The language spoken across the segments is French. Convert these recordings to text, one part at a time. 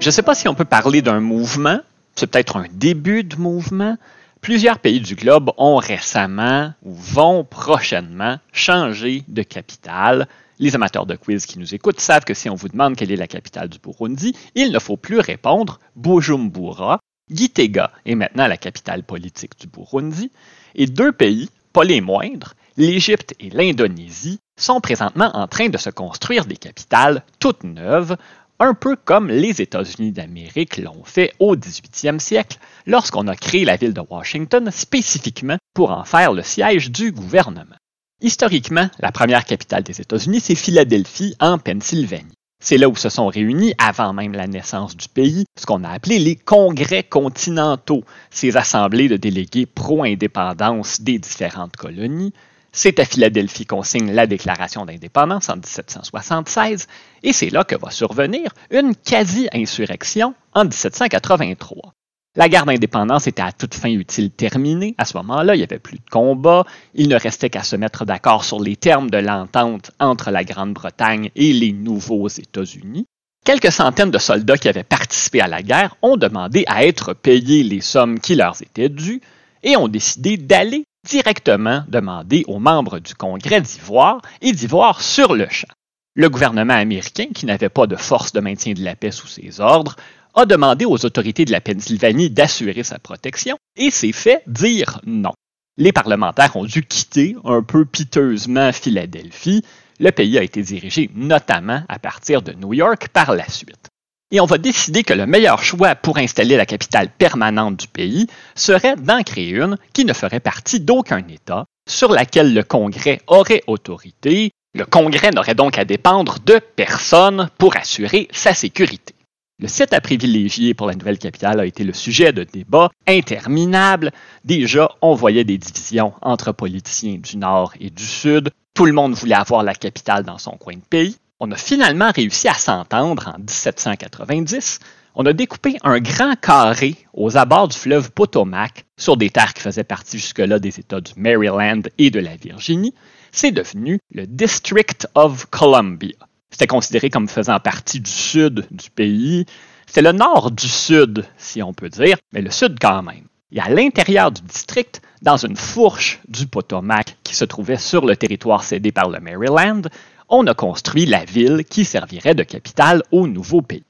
Je ne sais pas si on peut parler d'un mouvement, c'est peut-être un début de mouvement. Plusieurs pays du globe ont récemment ou vont prochainement changer de capitale. Les amateurs de quiz qui nous écoutent savent que si on vous demande quelle est la capitale du Burundi, il ne faut plus répondre Bujumbura. Gitega est maintenant la capitale politique du Burundi. Et deux pays, pas les moindres, l'Égypte et l'Indonésie, sont présentement en train de se construire des capitales toutes neuves un peu comme les États-Unis d'Amérique l'ont fait au 18e siècle, lorsqu'on a créé la ville de Washington spécifiquement pour en faire le siège du gouvernement. Historiquement, la première capitale des États-Unis, c'est Philadelphie, en Pennsylvanie. C'est là où se sont réunis, avant même la naissance du pays, ce qu'on a appelé les congrès continentaux, ces assemblées de délégués pro-indépendance des différentes colonies, c'est à Philadelphie qu'on signe la Déclaration d'indépendance en 1776, et c'est là que va survenir une quasi-insurrection en 1783. La guerre d'indépendance était à toute fin utile terminée. À ce moment-là, il n'y avait plus de combat. Il ne restait qu'à se mettre d'accord sur les termes de l'entente entre la Grande-Bretagne et les nouveaux États-Unis. Quelques centaines de soldats qui avaient participé à la guerre ont demandé à être payés les sommes qui leur étaient dues et ont décidé d'aller directement demander aux membres du Congrès d'y voir et d'y voir sur le champ. Le gouvernement américain, qui n'avait pas de force de maintien de la paix sous ses ordres, a demandé aux autorités de la Pennsylvanie d'assurer sa protection et s'est fait dire non. Les parlementaires ont dû quitter un peu piteusement Philadelphie. Le pays a été dirigé notamment à partir de New York par la suite et on va décider que le meilleur choix pour installer la capitale permanente du pays serait d'en créer une qui ne ferait partie d'aucun État, sur laquelle le Congrès aurait autorité. Le Congrès n'aurait donc à dépendre de personne pour assurer sa sécurité. Le site à privilégier pour la nouvelle capitale a été le sujet de débats interminables. Déjà, on voyait des divisions entre politiciens du Nord et du Sud. Tout le monde voulait avoir la capitale dans son coin de pays on a finalement réussi à s'entendre en 1790. On a découpé un grand carré aux abords du fleuve Potomac sur des terres qui faisaient partie jusque-là des États du Maryland et de la Virginie. C'est devenu le District of Columbia. C'était considéré comme faisant partie du sud du pays. C'est le nord du sud, si on peut dire, mais le sud quand même. Et à l'intérieur du district, dans une fourche du Potomac qui se trouvait sur le territoire cédé par le Maryland, on a construit la ville qui servirait de capitale au nouveau pays.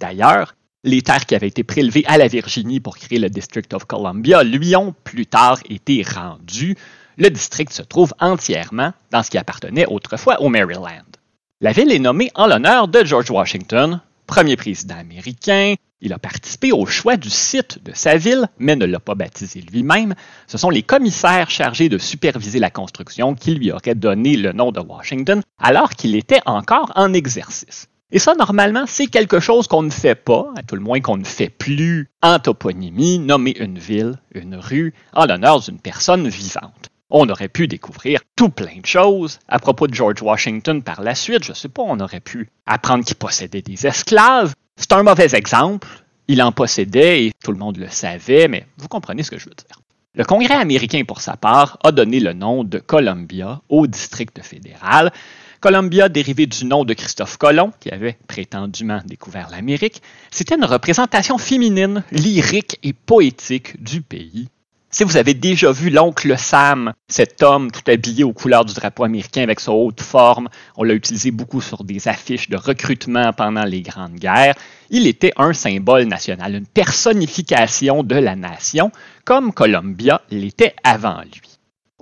D'ailleurs, les terres qui avaient été prélevées à la Virginie pour créer le District of Columbia lui ont plus tard été rendues. Le district se trouve entièrement dans ce qui appartenait autrefois au Maryland. La ville est nommée en l'honneur de George Washington, premier président américain. Il a participé au choix du site de sa ville, mais ne l'a pas baptisé lui-même. Ce sont les commissaires chargés de superviser la construction qui lui auraient donné le nom de Washington alors qu'il était encore en exercice. Et ça, normalement, c'est quelque chose qu'on ne fait pas, à tout le moins qu'on ne fait plus en toponymie, nommer une ville, une rue, en l'honneur d'une personne vivante. On aurait pu découvrir tout plein de choses à propos de George Washington par la suite. Je ne sais pas, on aurait pu apprendre qu'il possédait des esclaves. C'est un mauvais exemple. Il en possédait et tout le monde le savait, mais vous comprenez ce que je veux dire. Le Congrès américain, pour sa part, a donné le nom de Columbia au district fédéral. Columbia, dérivé du nom de Christophe Colomb, qui avait prétendument découvert l'Amérique, c'était une représentation féminine, lyrique et poétique du pays si vous avez déjà vu l'oncle Sam, cet homme tout habillé aux couleurs du drapeau américain avec sa haute forme, on l'a utilisé beaucoup sur des affiches de recrutement pendant les grandes guerres, il était un symbole national, une personnification de la nation, comme Columbia l'était avant lui.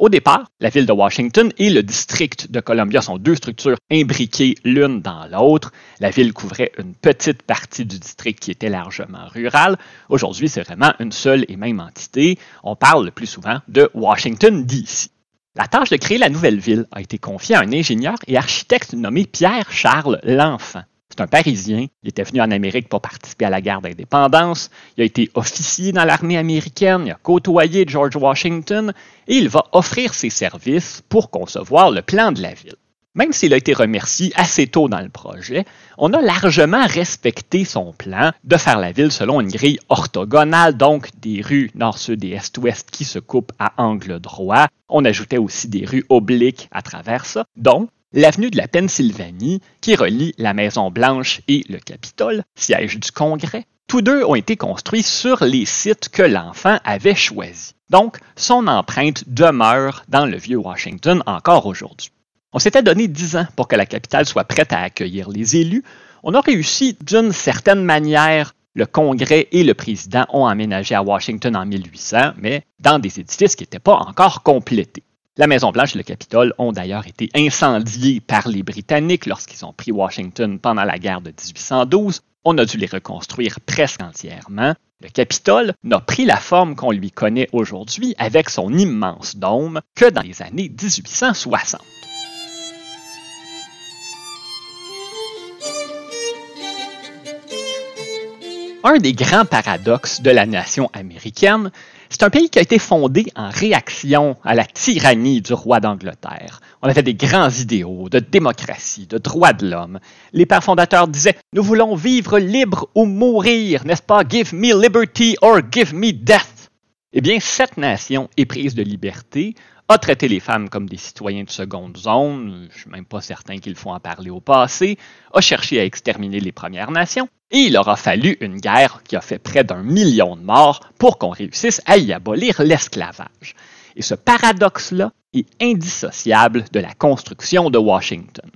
Au départ, la ville de Washington et le district de Columbia sont deux structures imbriquées l'une dans l'autre. La ville couvrait une petite partie du district qui était largement rural. Aujourd'hui, c'est vraiment une seule et même entité. On parle le plus souvent de Washington, D.C. La tâche de créer la nouvelle ville a été confiée à un ingénieur et architecte nommé Pierre-Charles L'Enfant. Un Parisien. Il était venu en Amérique pour participer à la guerre d'indépendance. Il a été officier dans l'armée américaine. Il a côtoyé George Washington et il va offrir ses services pour concevoir le plan de la ville. Même s'il a été remercié assez tôt dans le projet, on a largement respecté son plan de faire la ville selon une grille orthogonale, donc des rues nord-sud et est-ouest qui se coupent à angle droit. On ajoutait aussi des rues obliques à travers ça, dont l'avenue de la Pennsylvanie, qui relie la Maison-Blanche et le Capitole, siège du Congrès. Tous deux ont été construits sur les sites que l'enfant avait choisis. Donc, son empreinte demeure dans le vieux Washington encore aujourd'hui. On s'était donné dix ans pour que la capitale soit prête à accueillir les élus. On a réussi d'une certaine manière. Le Congrès et le président ont aménagé à Washington en 1800, mais dans des édifices qui n'étaient pas encore complétés. La Maison-Blanche et le Capitole ont d'ailleurs été incendiés par les Britanniques lorsqu'ils ont pris Washington pendant la guerre de 1812. On a dû les reconstruire presque entièrement. Le Capitole n'a pris la forme qu'on lui connaît aujourd'hui avec son immense dôme que dans les années 1860. Un des grands paradoxes de la nation américaine, c'est un pays qui a été fondé en réaction à la tyrannie du roi d'Angleterre. On avait des grands idéaux de démocratie, de droits de l'homme. Les pères fondateurs disaient Nous voulons vivre libre ou mourir, n'est-ce pas? Give me liberty or give me death. Eh bien, cette nation éprise de liberté a traité les femmes comme des citoyens de seconde zone, je suis même pas certain qu'il faut en parler au passé, a cherché à exterminer les Premières Nations, et il aura fallu une guerre qui a fait près d'un million de morts pour qu'on réussisse à y abolir l'esclavage. Et ce paradoxe-là est indissociable de la construction de Washington.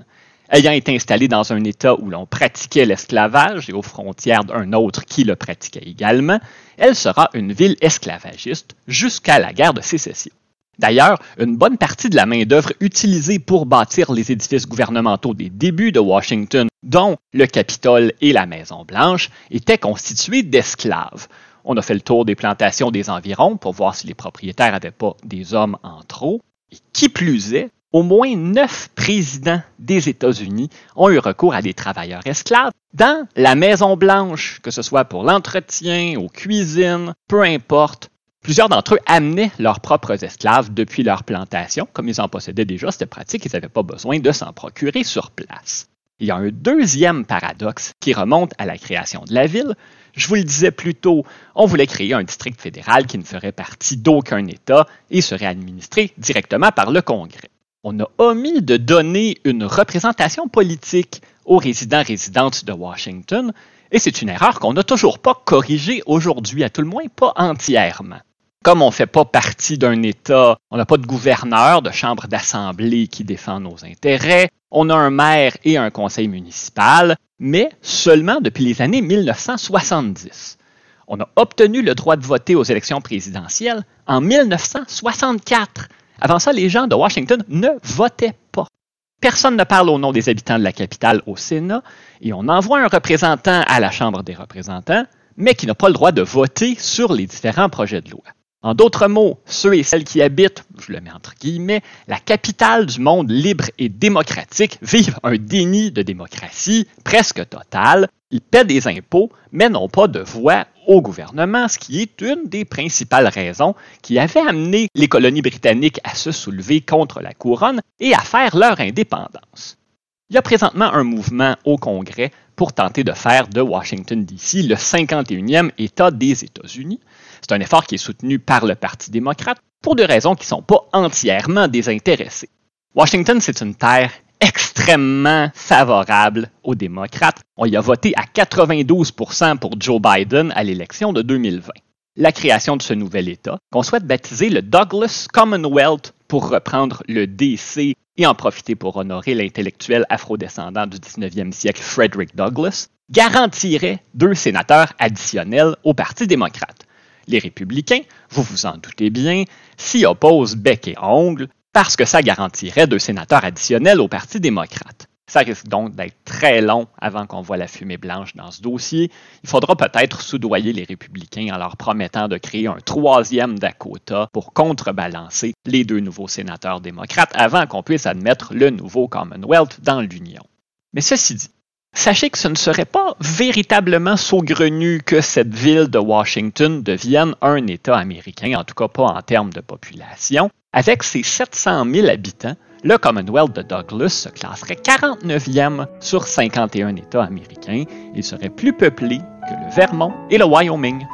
Ayant été installée dans un État où l'on pratiquait l'esclavage et aux frontières d'un autre qui le pratiquait également, elle sera une ville esclavagiste jusqu'à la guerre de sécession. D'ailleurs, une bonne partie de la main-d'œuvre utilisée pour bâtir les édifices gouvernementaux des débuts de Washington, dont le Capitole et la Maison-Blanche, était constituée d'esclaves. On a fait le tour des plantations des environs pour voir si les propriétaires n'avaient pas des hommes en trop. Et qui plus est, au moins neuf présidents des États-Unis ont eu recours à des travailleurs esclaves dans la Maison-Blanche, que ce soit pour l'entretien, aux cuisines, peu importe, Plusieurs d'entre eux amenaient leurs propres esclaves depuis leur plantation. Comme ils en possédaient déjà, c'était pratique, ils n'avaient pas besoin de s'en procurer sur place. Il y a un deuxième paradoxe qui remonte à la création de la ville. Je vous le disais plus tôt, on voulait créer un district fédéral qui ne ferait partie d'aucun État et serait administré directement par le Congrès. On a omis de donner une représentation politique aux résidents résidentes de Washington, et c'est une erreur qu'on n'a toujours pas corrigée aujourd'hui, à tout le moins pas entièrement comme on ne fait pas partie d'un État, on n'a pas de gouverneur, de chambre d'assemblée qui défend nos intérêts, on a un maire et un conseil municipal, mais seulement depuis les années 1970. On a obtenu le droit de voter aux élections présidentielles en 1964. Avant ça, les gens de Washington ne votaient pas. Personne ne parle au nom des habitants de la capitale au Sénat et on envoie un représentant à la Chambre des représentants, mais qui n'a pas le droit de voter sur les différents projets de loi. En d'autres mots, ceux et celles qui habitent, je le mets entre guillemets, la capitale du monde libre et démocratique vivent un déni de démocratie presque total. Ils paient des impôts, mais n'ont pas de voix au gouvernement, ce qui est une des principales raisons qui avait amené les colonies britanniques à se soulever contre la couronne et à faire leur indépendance. Il y a présentement un mouvement au Congrès pour tenter de faire de Washington, D.C. le 51e État des États-Unis. C'est un effort qui est soutenu par le Parti démocrate pour des raisons qui ne sont pas entièrement désintéressées. Washington, c'est une terre extrêmement favorable aux démocrates. On y a voté à 92% pour Joe Biden à l'élection de 2020. La création de ce nouvel État, qu'on souhaite baptiser le Douglas Commonwealth pour reprendre le DC et en profiter pour honorer l'intellectuel afrodescendant du 19e siècle Frederick Douglass, garantirait deux sénateurs additionnels au Parti démocrate. Les républicains, vous vous en doutez bien, s'y opposent bec et ongle parce que ça garantirait deux sénateurs additionnels au Parti démocrate. Ça risque donc d'être très long avant qu'on voit la fumée blanche dans ce dossier. Il faudra peut-être soudoyer les républicains en leur promettant de créer un troisième Dakota pour contrebalancer les deux nouveaux sénateurs démocrates avant qu'on puisse admettre le nouveau Commonwealth dans l'Union. Mais ceci dit, Sachez que ce ne serait pas véritablement saugrenu que cette ville de Washington devienne un État américain, en tout cas pas en termes de population. Avec ses 700 000 habitants, le Commonwealth de Douglas se classerait 49e sur 51 États américains. Il serait plus peuplé que le Vermont et le Wyoming.